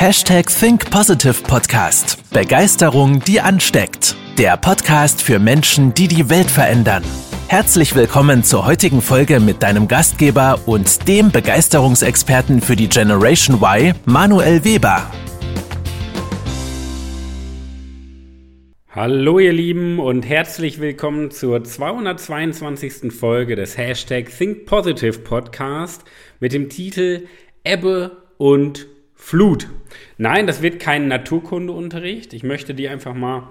Hashtag Think Positive Podcast. Begeisterung, die ansteckt. Der Podcast für Menschen, die die Welt verändern. Herzlich willkommen zur heutigen Folge mit deinem Gastgeber und dem Begeisterungsexperten für die Generation Y, Manuel Weber. Hallo ihr Lieben und herzlich willkommen zur 222. Folge des Hashtag Think Positive Podcast mit dem Titel Ebbe und Flut. Nein, das wird kein Naturkundeunterricht. Ich möchte dir einfach mal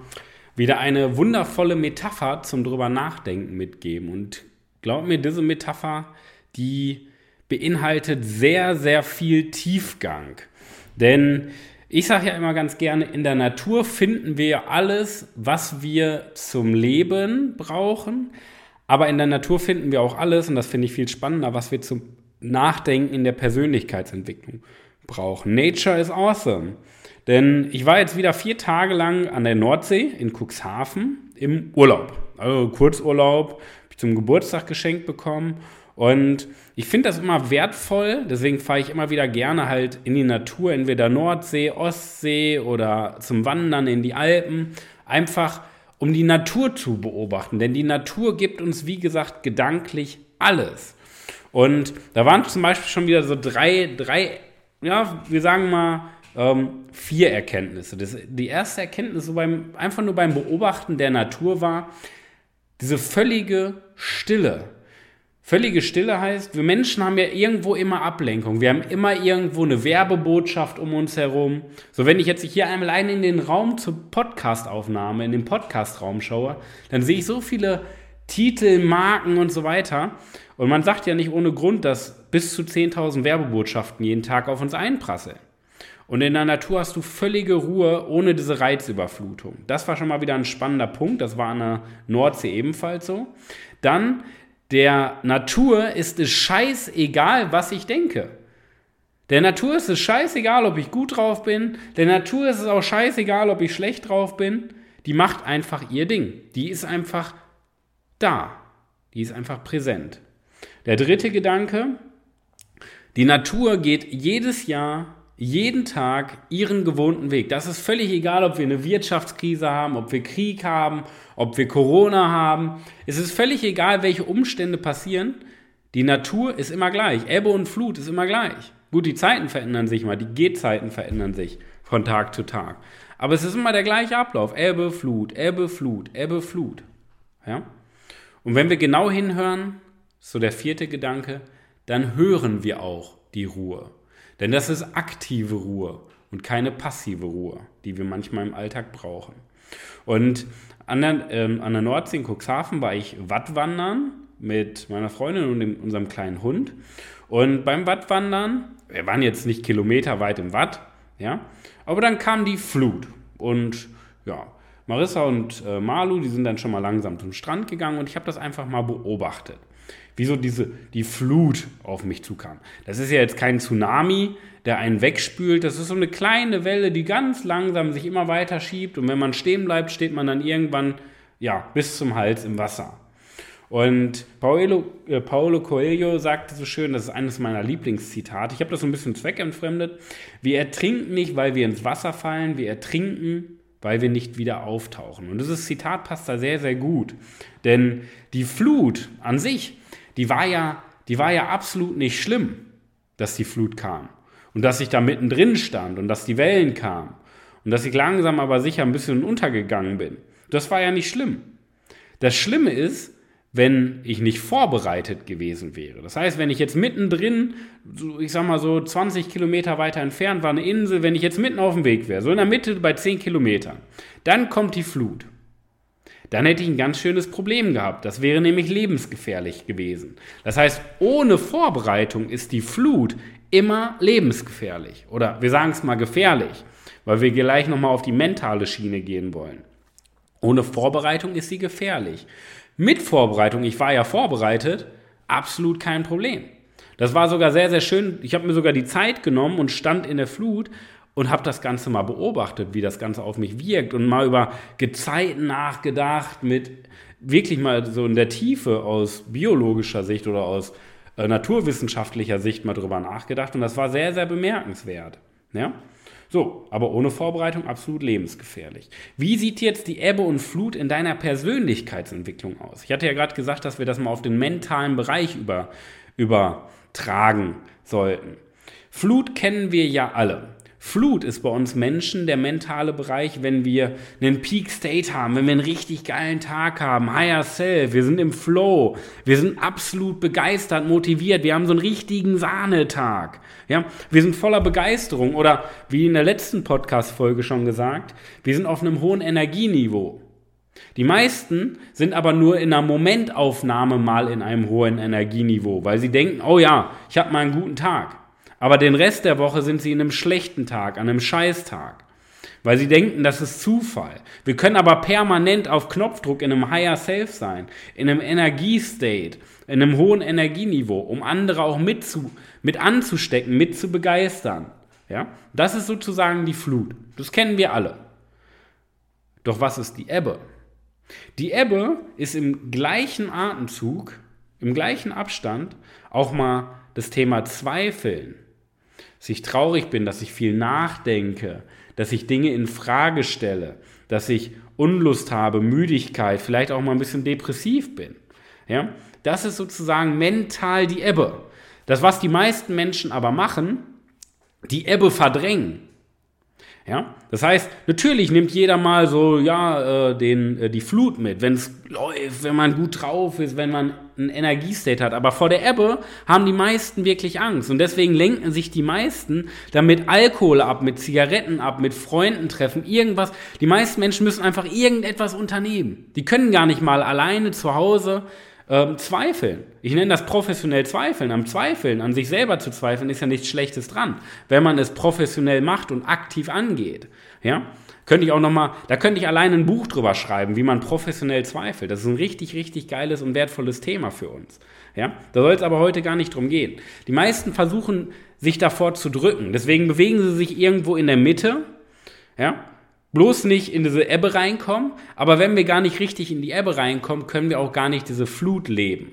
wieder eine wundervolle Metapher zum drüber nachdenken mitgeben. Und glaub mir, diese Metapher, die beinhaltet sehr, sehr viel Tiefgang. Denn ich sage ja immer ganz gerne, in der Natur finden wir alles, was wir zum Leben brauchen. Aber in der Natur finden wir auch alles, und das finde ich viel spannender, was wir zum Nachdenken in der Persönlichkeitsentwicklung brauchen. Nature is awesome. Denn ich war jetzt wieder vier Tage lang an der Nordsee in Cuxhaven im Urlaub. Also Kurzurlaub, habe ich zum Geburtstag geschenkt bekommen. Und ich finde das immer wertvoll, deswegen fahre ich immer wieder gerne halt in die Natur, entweder Nordsee, Ostsee oder zum Wandern in die Alpen. Einfach um die Natur zu beobachten. Denn die Natur gibt uns, wie gesagt, gedanklich alles. Und da waren zum Beispiel schon wieder so drei, drei ja, wir sagen mal, ähm, vier Erkenntnisse. Das, die erste Erkenntnis so beim, einfach nur beim Beobachten der Natur war, diese völlige Stille. Völlige Stille heißt, wir Menschen haben ja irgendwo immer Ablenkung. Wir haben immer irgendwo eine Werbebotschaft um uns herum. So, wenn ich jetzt hier allein in den Raum zur Podcastaufnahme, in den Podcastraum schaue, dann sehe ich so viele Titel, Marken und so weiter. Und man sagt ja nicht ohne Grund, dass bis zu 10.000 Werbebotschaften jeden Tag auf uns einprasseln. Und in der Natur hast du völlige Ruhe ohne diese Reizüberflutung. Das war schon mal wieder ein spannender Punkt. Das war an der Nordsee ebenfalls so. Dann, der Natur ist es scheißegal, was ich denke. Der Natur ist es scheißegal, ob ich gut drauf bin. Der Natur ist es auch scheißegal, ob ich schlecht drauf bin. Die macht einfach ihr Ding. Die ist einfach da. Die ist einfach präsent. Der dritte Gedanke, die Natur geht jedes Jahr, jeden Tag ihren gewohnten Weg. Das ist völlig egal, ob wir eine Wirtschaftskrise haben, ob wir Krieg haben, ob wir Corona haben. Es ist völlig egal, welche Umstände passieren. Die Natur ist immer gleich. Ebbe und Flut ist immer gleich. Gut, die Zeiten verändern sich mal, die Gehzeiten verändern sich von Tag zu Tag. Aber es ist immer der gleiche Ablauf. Ebbe, Flut, Ebbe, Flut, Ebbe, Flut. Ja? Und wenn wir genau hinhören, so der vierte Gedanke, dann hören wir auch die Ruhe. Denn das ist aktive Ruhe und keine passive Ruhe, die wir manchmal im Alltag brauchen. Und an der, ähm, an der Nordsee in Cuxhaven war ich Wattwandern mit meiner Freundin und dem, unserem kleinen Hund. Und beim Wattwandern, wir waren jetzt nicht kilometerweit im Watt, ja, aber dann kam die Flut. Und ja, Marissa und äh, Malu, die sind dann schon mal langsam zum Strand gegangen und ich habe das einfach mal beobachtet wie so diese, die Flut auf mich zukam. Das ist ja jetzt kein Tsunami, der einen wegspült. Das ist so eine kleine Welle, die ganz langsam sich immer weiter schiebt. Und wenn man stehen bleibt, steht man dann irgendwann, ja, bis zum Hals im Wasser. Und Paulo, äh, Paulo Coelho sagte so schön, das ist eines meiner Lieblingszitate. Ich habe das so ein bisschen zweckentfremdet. Wir ertrinken nicht, weil wir ins Wasser fallen. Wir ertrinken, weil wir nicht wieder auftauchen. Und dieses Zitat passt da sehr, sehr gut. Denn die Flut an sich die war ja, die war ja absolut nicht schlimm, dass die Flut kam. Und dass ich da mittendrin stand und dass die Wellen kamen. Und dass ich langsam aber sicher ein bisschen untergegangen bin. Das war ja nicht schlimm. Das Schlimme ist, wenn ich nicht vorbereitet gewesen wäre. Das heißt, wenn ich jetzt mittendrin, ich sag mal so 20 Kilometer weiter entfernt war eine Insel, wenn ich jetzt mitten auf dem Weg wäre, so in der Mitte bei 10 Kilometern, dann kommt die Flut dann hätte ich ein ganz schönes Problem gehabt. Das wäre nämlich lebensgefährlich gewesen. Das heißt, ohne Vorbereitung ist die Flut immer lebensgefährlich. Oder wir sagen es mal gefährlich, weil wir gleich nochmal auf die mentale Schiene gehen wollen. Ohne Vorbereitung ist sie gefährlich. Mit Vorbereitung, ich war ja vorbereitet, absolut kein Problem. Das war sogar sehr, sehr schön. Ich habe mir sogar die Zeit genommen und stand in der Flut und habe das Ganze mal beobachtet, wie das Ganze auf mich wirkt und mal über Gezeiten nachgedacht, mit wirklich mal so in der Tiefe aus biologischer Sicht oder aus äh, naturwissenschaftlicher Sicht mal drüber nachgedacht und das war sehr, sehr bemerkenswert. Ja? So, aber ohne Vorbereitung absolut lebensgefährlich. Wie sieht jetzt die Ebbe und Flut in deiner Persönlichkeitsentwicklung aus? Ich hatte ja gerade gesagt, dass wir das mal auf den mentalen Bereich über, übertragen sollten. Flut kennen wir ja alle. Flut ist bei uns Menschen der mentale Bereich, wenn wir einen Peak State haben, wenn wir einen richtig geilen Tag haben, Higher Self, wir sind im Flow, wir sind absolut begeistert, motiviert, wir haben so einen richtigen Sahnetag. Ja, wir sind voller Begeisterung oder wie in der letzten Podcast Folge schon gesagt, wir sind auf einem hohen Energieniveau. Die meisten sind aber nur in einer Momentaufnahme mal in einem hohen Energieniveau, weil sie denken, oh ja, ich habe mal einen guten Tag. Aber den Rest der Woche sind sie in einem schlechten Tag, an einem Scheißtag. Weil sie denken, das ist Zufall. Wir können aber permanent auf Knopfdruck in einem Higher Self sein, in einem Energiestate, in einem hohen Energieniveau, um andere auch mit, zu, mit anzustecken, mit zu begeistern. Ja? Das ist sozusagen die Flut. Das kennen wir alle. Doch was ist die Ebbe? Die Ebbe ist im gleichen Atemzug, im gleichen Abstand auch mal das Thema Zweifeln dass ich traurig bin, dass ich viel nachdenke, dass ich Dinge in Frage stelle, dass ich Unlust habe, Müdigkeit, vielleicht auch mal ein bisschen depressiv bin. Ja? Das ist sozusagen mental die Ebbe. Das, was die meisten Menschen aber machen, die Ebbe verdrängen. Ja? Das heißt, natürlich nimmt jeder mal so, ja, äh, den, äh, die Flut mit, wenn es läuft, wenn man gut drauf ist, wenn man ein Energiestate hat. Aber vor der Ebbe haben die meisten wirklich Angst. Und deswegen lenken sich die meisten dann mit Alkohol ab, mit Zigaretten ab, mit Freunden treffen, irgendwas. Die meisten Menschen müssen einfach irgendetwas unternehmen. Die können gar nicht mal alleine zu Hause ähm, zweifeln. Ich nenne das professionell zweifeln. Am Zweifeln, an sich selber zu zweifeln, ist ja nichts Schlechtes dran, wenn man es professionell macht und aktiv angeht. Ja? Könnte ich auch nochmal, da könnte ich alleine ein Buch drüber schreiben, wie man professionell zweifelt. Das ist ein richtig, richtig geiles und wertvolles Thema für uns. Ja? Da soll es aber heute gar nicht drum gehen. Die meisten versuchen, sich davor zu drücken. Deswegen bewegen sie sich irgendwo in der Mitte. Ja? Bloß nicht in diese Ebbe reinkommen, aber wenn wir gar nicht richtig in die Ebbe reinkommen, können wir auch gar nicht diese Flut leben.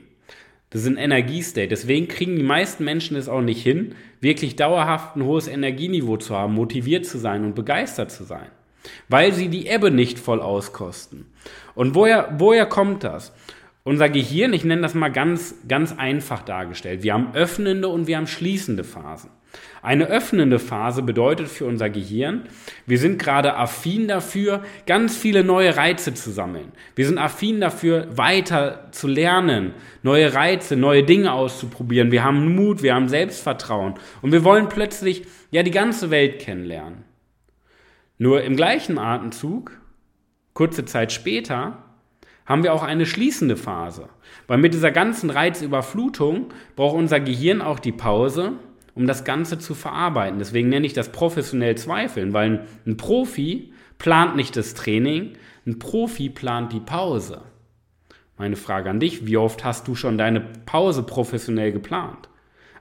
Das ist ein Energiestate. Deswegen kriegen die meisten Menschen es auch nicht hin, wirklich dauerhaft ein hohes Energieniveau zu haben, motiviert zu sein und begeistert zu sein. Weil sie die Ebbe nicht voll auskosten. Und woher, woher kommt das? Unser Gehirn, ich nenne das mal ganz, ganz einfach dargestellt. Wir haben öffnende und wir haben schließende Phasen. Eine öffnende Phase bedeutet für unser Gehirn, wir sind gerade affin dafür, ganz viele neue Reize zu sammeln. Wir sind affin dafür, weiter zu lernen, neue Reize, neue Dinge auszuprobieren. Wir haben Mut, wir haben Selbstvertrauen und wir wollen plötzlich ja die ganze Welt kennenlernen. Nur im gleichen Atemzug, kurze Zeit später, haben wir auch eine schließende Phase. Weil mit dieser ganzen Reizüberflutung braucht unser Gehirn auch die Pause, um das Ganze zu verarbeiten. Deswegen nenne ich das professionell Zweifeln, weil ein Profi plant nicht das Training, ein Profi plant die Pause. Meine Frage an dich, wie oft hast du schon deine Pause professionell geplant?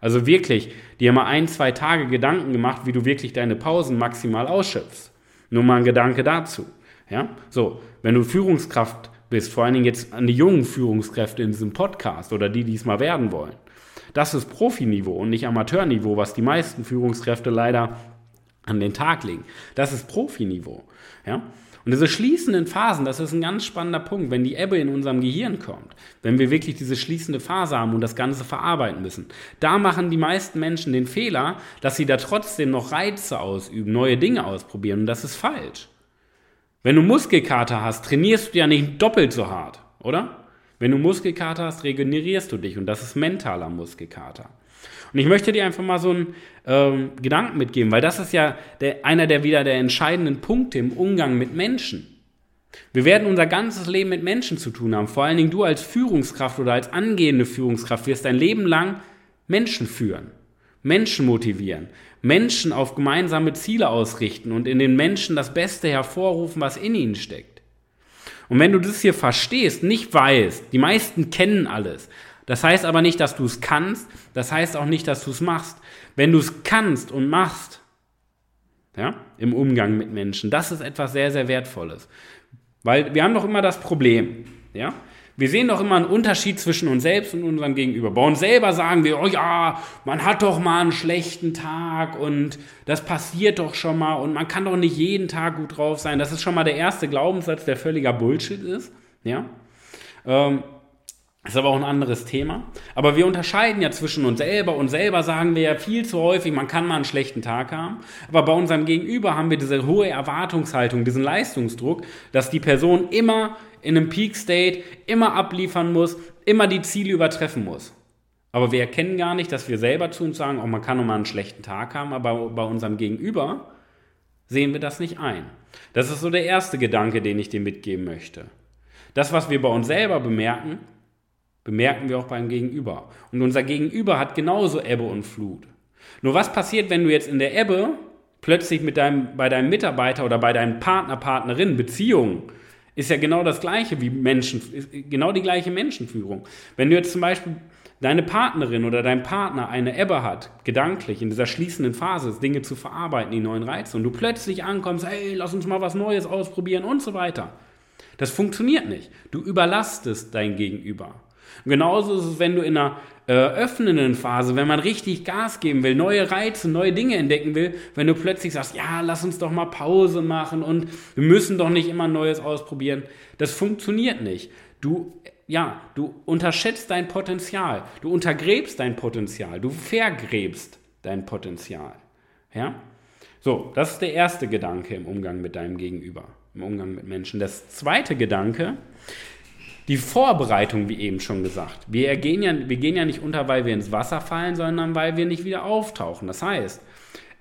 Also wirklich, dir mal ein, zwei Tage Gedanken gemacht, wie du wirklich deine Pausen maximal ausschöpfst. Nur mal ein Gedanke dazu. Ja? So, wenn du Führungskraft bist, vor allen Dingen jetzt an die jungen Führungskräfte in diesem Podcast oder die, die es mal werden wollen. Das ist Profiniveau und nicht Amateurniveau, was die meisten Führungskräfte leider an den Tag legen. Das ist Profiniveau. Ja? Und diese schließenden Phasen, das ist ein ganz spannender Punkt, wenn die Ebbe in unserem Gehirn kommt, wenn wir wirklich diese schließende Phase haben und das Ganze verarbeiten müssen. Da machen die meisten Menschen den Fehler, dass sie da trotzdem noch Reize ausüben, neue Dinge ausprobieren und das ist falsch. Wenn du Muskelkater hast, trainierst du ja nicht doppelt so hart, oder? Wenn du Muskelkater hast, regenerierst du dich und das ist mentaler Muskelkater. Und ich möchte dir einfach mal so einen ähm, Gedanken mitgeben, weil das ist ja der, einer der wieder der entscheidenden Punkte im Umgang mit Menschen. Wir werden unser ganzes Leben mit Menschen zu tun haben. Vor allen Dingen du als Führungskraft oder als angehende Führungskraft wirst dein Leben lang Menschen führen, Menschen motivieren, Menschen auf gemeinsame Ziele ausrichten und in den Menschen das Beste hervorrufen, was in ihnen steckt. Und wenn du das hier verstehst, nicht weißt, die meisten kennen alles. Das heißt aber nicht, dass du es kannst. Das heißt auch nicht, dass du es machst. Wenn du es kannst und machst, ja, im Umgang mit Menschen, das ist etwas sehr, sehr Wertvolles. Weil wir haben doch immer das Problem, ja, Wir sehen doch immer einen Unterschied zwischen uns selbst und unserem Gegenüber. Bei uns selber sagen wir, oh ja, man hat doch mal einen schlechten Tag und das passiert doch schon mal und man kann doch nicht jeden Tag gut drauf sein. Das ist schon mal der erste Glaubenssatz, der völliger Bullshit ist. Ja. Ähm, ist aber auch ein anderes Thema. Aber wir unterscheiden ja zwischen uns selber und selber sagen wir ja viel zu häufig, man kann mal einen schlechten Tag haben. Aber bei unserem Gegenüber haben wir diese hohe Erwartungshaltung, diesen Leistungsdruck, dass die Person immer in einem Peak State immer abliefern muss, immer die Ziele übertreffen muss. Aber wir erkennen gar nicht, dass wir selber zu uns sagen, auch man kann nur mal einen schlechten Tag haben, aber bei unserem Gegenüber sehen wir das nicht ein. Das ist so der erste Gedanke, den ich dir mitgeben möchte. Das, was wir bei uns selber bemerken, bemerken wir auch beim Gegenüber. Und unser Gegenüber hat genauso Ebbe und Flut. Nur was passiert, wenn du jetzt in der Ebbe plötzlich mit deinem, bei deinem Mitarbeiter oder bei deinem Partner, Partnerin Beziehungen ist ja genau das gleiche wie Menschen, genau die gleiche Menschenführung. Wenn du jetzt zum Beispiel deine Partnerin oder dein Partner eine Ebbe hat, gedanklich in dieser schließenden Phase, Dinge zu verarbeiten, die neuen Reize, und du plötzlich ankommst, hey, lass uns mal was Neues ausprobieren und so weiter. Das funktioniert nicht. Du überlastest dein Gegenüber. Und genauso ist es, wenn du in einer äh, öffnenden Phase, wenn man richtig Gas geben will, neue Reize, neue Dinge entdecken will, wenn du plötzlich sagst, ja, lass uns doch mal Pause machen und wir müssen doch nicht immer Neues ausprobieren. Das funktioniert nicht. Du, ja, du unterschätzt dein Potenzial. Du untergräbst dein Potenzial. Du vergräbst dein Potenzial. Ja? So, das ist der erste Gedanke im Umgang mit deinem Gegenüber, im Umgang mit Menschen. Das zweite Gedanke die Vorbereitung, wie eben schon gesagt. Wir gehen, ja, wir gehen ja nicht unter, weil wir ins Wasser fallen, sondern weil wir nicht wieder auftauchen. Das heißt,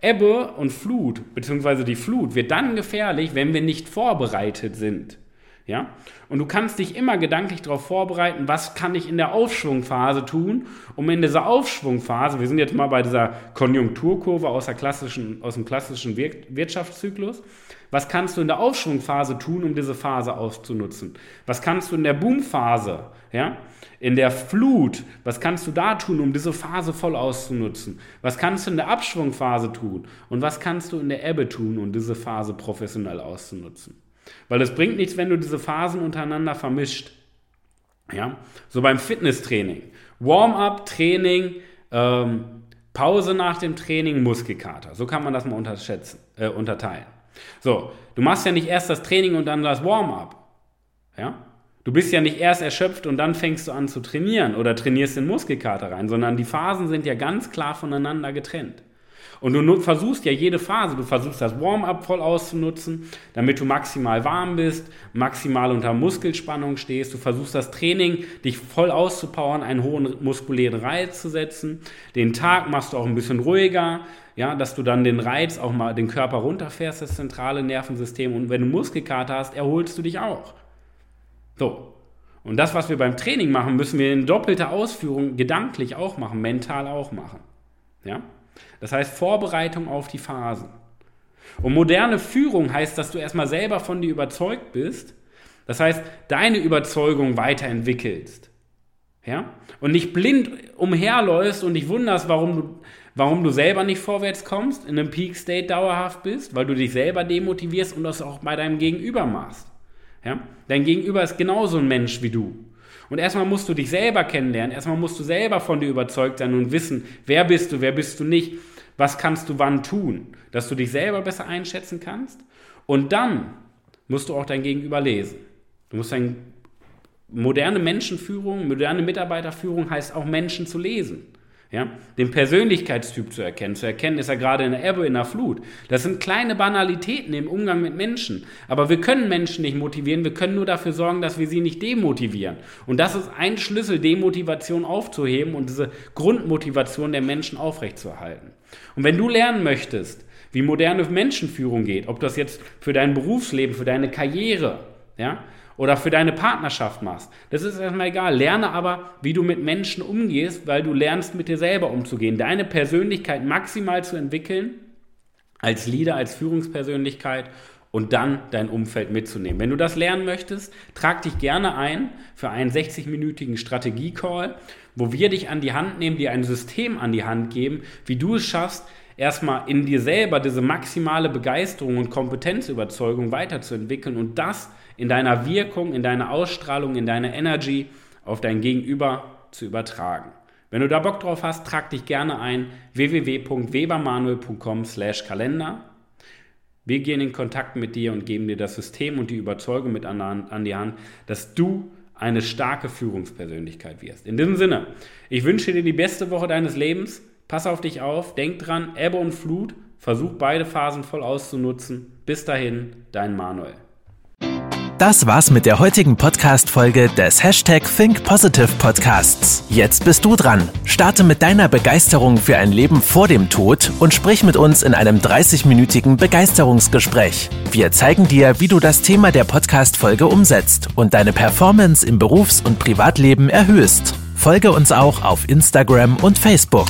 Ebbe und Flut, beziehungsweise die Flut, wird dann gefährlich, wenn wir nicht vorbereitet sind. Ja? Und du kannst dich immer gedanklich darauf vorbereiten, was kann ich in der Aufschwungphase tun, um in dieser Aufschwungphase, wir sind jetzt mal bei dieser Konjunkturkurve aus, der klassischen, aus dem klassischen Wirtschaftszyklus, was kannst du in der Aufschwungphase tun, um diese Phase auszunutzen? Was kannst du in der Boomphase, ja, in der Flut, was kannst du da tun, um diese Phase voll auszunutzen? Was kannst du in der Abschwungphase tun? Und was kannst du in der Ebbe tun, um diese Phase professionell auszunutzen? Weil es bringt nichts, wenn du diese Phasen untereinander vermischt. Ja, so beim Fitnesstraining. Warm-up, Training, ähm, Pause nach dem Training, Muskelkater. So kann man das mal unterschätzen, äh, unterteilen. So, du machst ja nicht erst das Training und dann das Warm-up. Ja? Du bist ja nicht erst erschöpft und dann fängst du an zu trainieren oder trainierst den Muskelkater rein, sondern die Phasen sind ja ganz klar voneinander getrennt. Und du versuchst ja jede Phase, du versuchst das Warm-up voll auszunutzen, damit du maximal warm bist, maximal unter Muskelspannung stehst. Du versuchst das Training, dich voll auszupowern, einen hohen muskulären Reiz zu setzen. Den Tag machst du auch ein bisschen ruhiger, ja, dass du dann den Reiz auch mal den Körper runterfährst, das zentrale Nervensystem. Und wenn du Muskelkater hast, erholst du dich auch. So. Und das, was wir beim Training machen, müssen wir in doppelter Ausführung gedanklich auch machen, mental auch machen. Ja? Das heißt Vorbereitung auf die Phasen. Und moderne Führung heißt, dass du erstmal selber von dir überzeugt bist. Das heißt, deine Überzeugung weiterentwickelst. Ja? Und nicht blind umherläufst und dich wunderst, warum du, warum du selber nicht vorwärts kommst, in einem Peak State dauerhaft bist, weil du dich selber demotivierst und das auch bei deinem Gegenüber machst. Ja? Dein Gegenüber ist genauso ein Mensch wie du. Und erstmal musst du dich selber kennenlernen, erstmal musst du selber von dir überzeugt sein und wissen, wer bist du, wer bist du nicht, was kannst du wann tun, dass du dich selber besser einschätzen kannst. Und dann musst du auch dein Gegenüber lesen. Du musst dein moderne Menschenführung, moderne Mitarbeiterführung heißt auch Menschen zu lesen. Ja, den Persönlichkeitstyp zu erkennen. Zu erkennen, ist er gerade in der Ebbe, in der Flut. Das sind kleine Banalitäten im Umgang mit Menschen. Aber wir können Menschen nicht motivieren. Wir können nur dafür sorgen, dass wir sie nicht demotivieren. Und das ist ein Schlüssel, Demotivation aufzuheben und diese Grundmotivation der Menschen aufrechtzuerhalten. Und wenn du lernen möchtest, wie moderne Menschenführung geht, ob das jetzt für dein Berufsleben, für deine Karriere, ja, oder für deine Partnerschaft machst. Das ist erstmal egal. Lerne aber, wie du mit Menschen umgehst, weil du lernst, mit dir selber umzugehen. Deine Persönlichkeit maximal zu entwickeln, als Leader, als Führungspersönlichkeit und dann dein Umfeld mitzunehmen. Wenn du das lernen möchtest, trag dich gerne ein für einen 60-minütigen Strategie-Call, wo wir dich an die Hand nehmen, dir ein System an die Hand geben, wie du es schaffst, erstmal in dir selber diese maximale Begeisterung und Kompetenzüberzeugung weiterzuentwickeln und das in deiner Wirkung, in deiner Ausstrahlung, in deiner Energy auf dein Gegenüber zu übertragen. Wenn du da Bock drauf hast, trag dich gerne ein www.webermanuel.com/kalender. Wir gehen in Kontakt mit dir und geben dir das System und die Überzeugung mit an, an die Hand, dass du eine starke Führungspersönlichkeit wirst. In diesem Sinne, ich wünsche dir die beste Woche deines Lebens. Pass auf dich auf, denk dran, Ebbe und Flut, versuch beide Phasen voll auszunutzen. Bis dahin, dein Manuel. Das war's mit der heutigen Podcast-Folge des Hashtag Think Podcasts. Jetzt bist du dran. Starte mit deiner Begeisterung für ein Leben vor dem Tod und sprich mit uns in einem 30-minütigen Begeisterungsgespräch. Wir zeigen dir, wie du das Thema der Podcast-Folge umsetzt und deine Performance im Berufs- und Privatleben erhöhst. Folge uns auch auf Instagram und Facebook.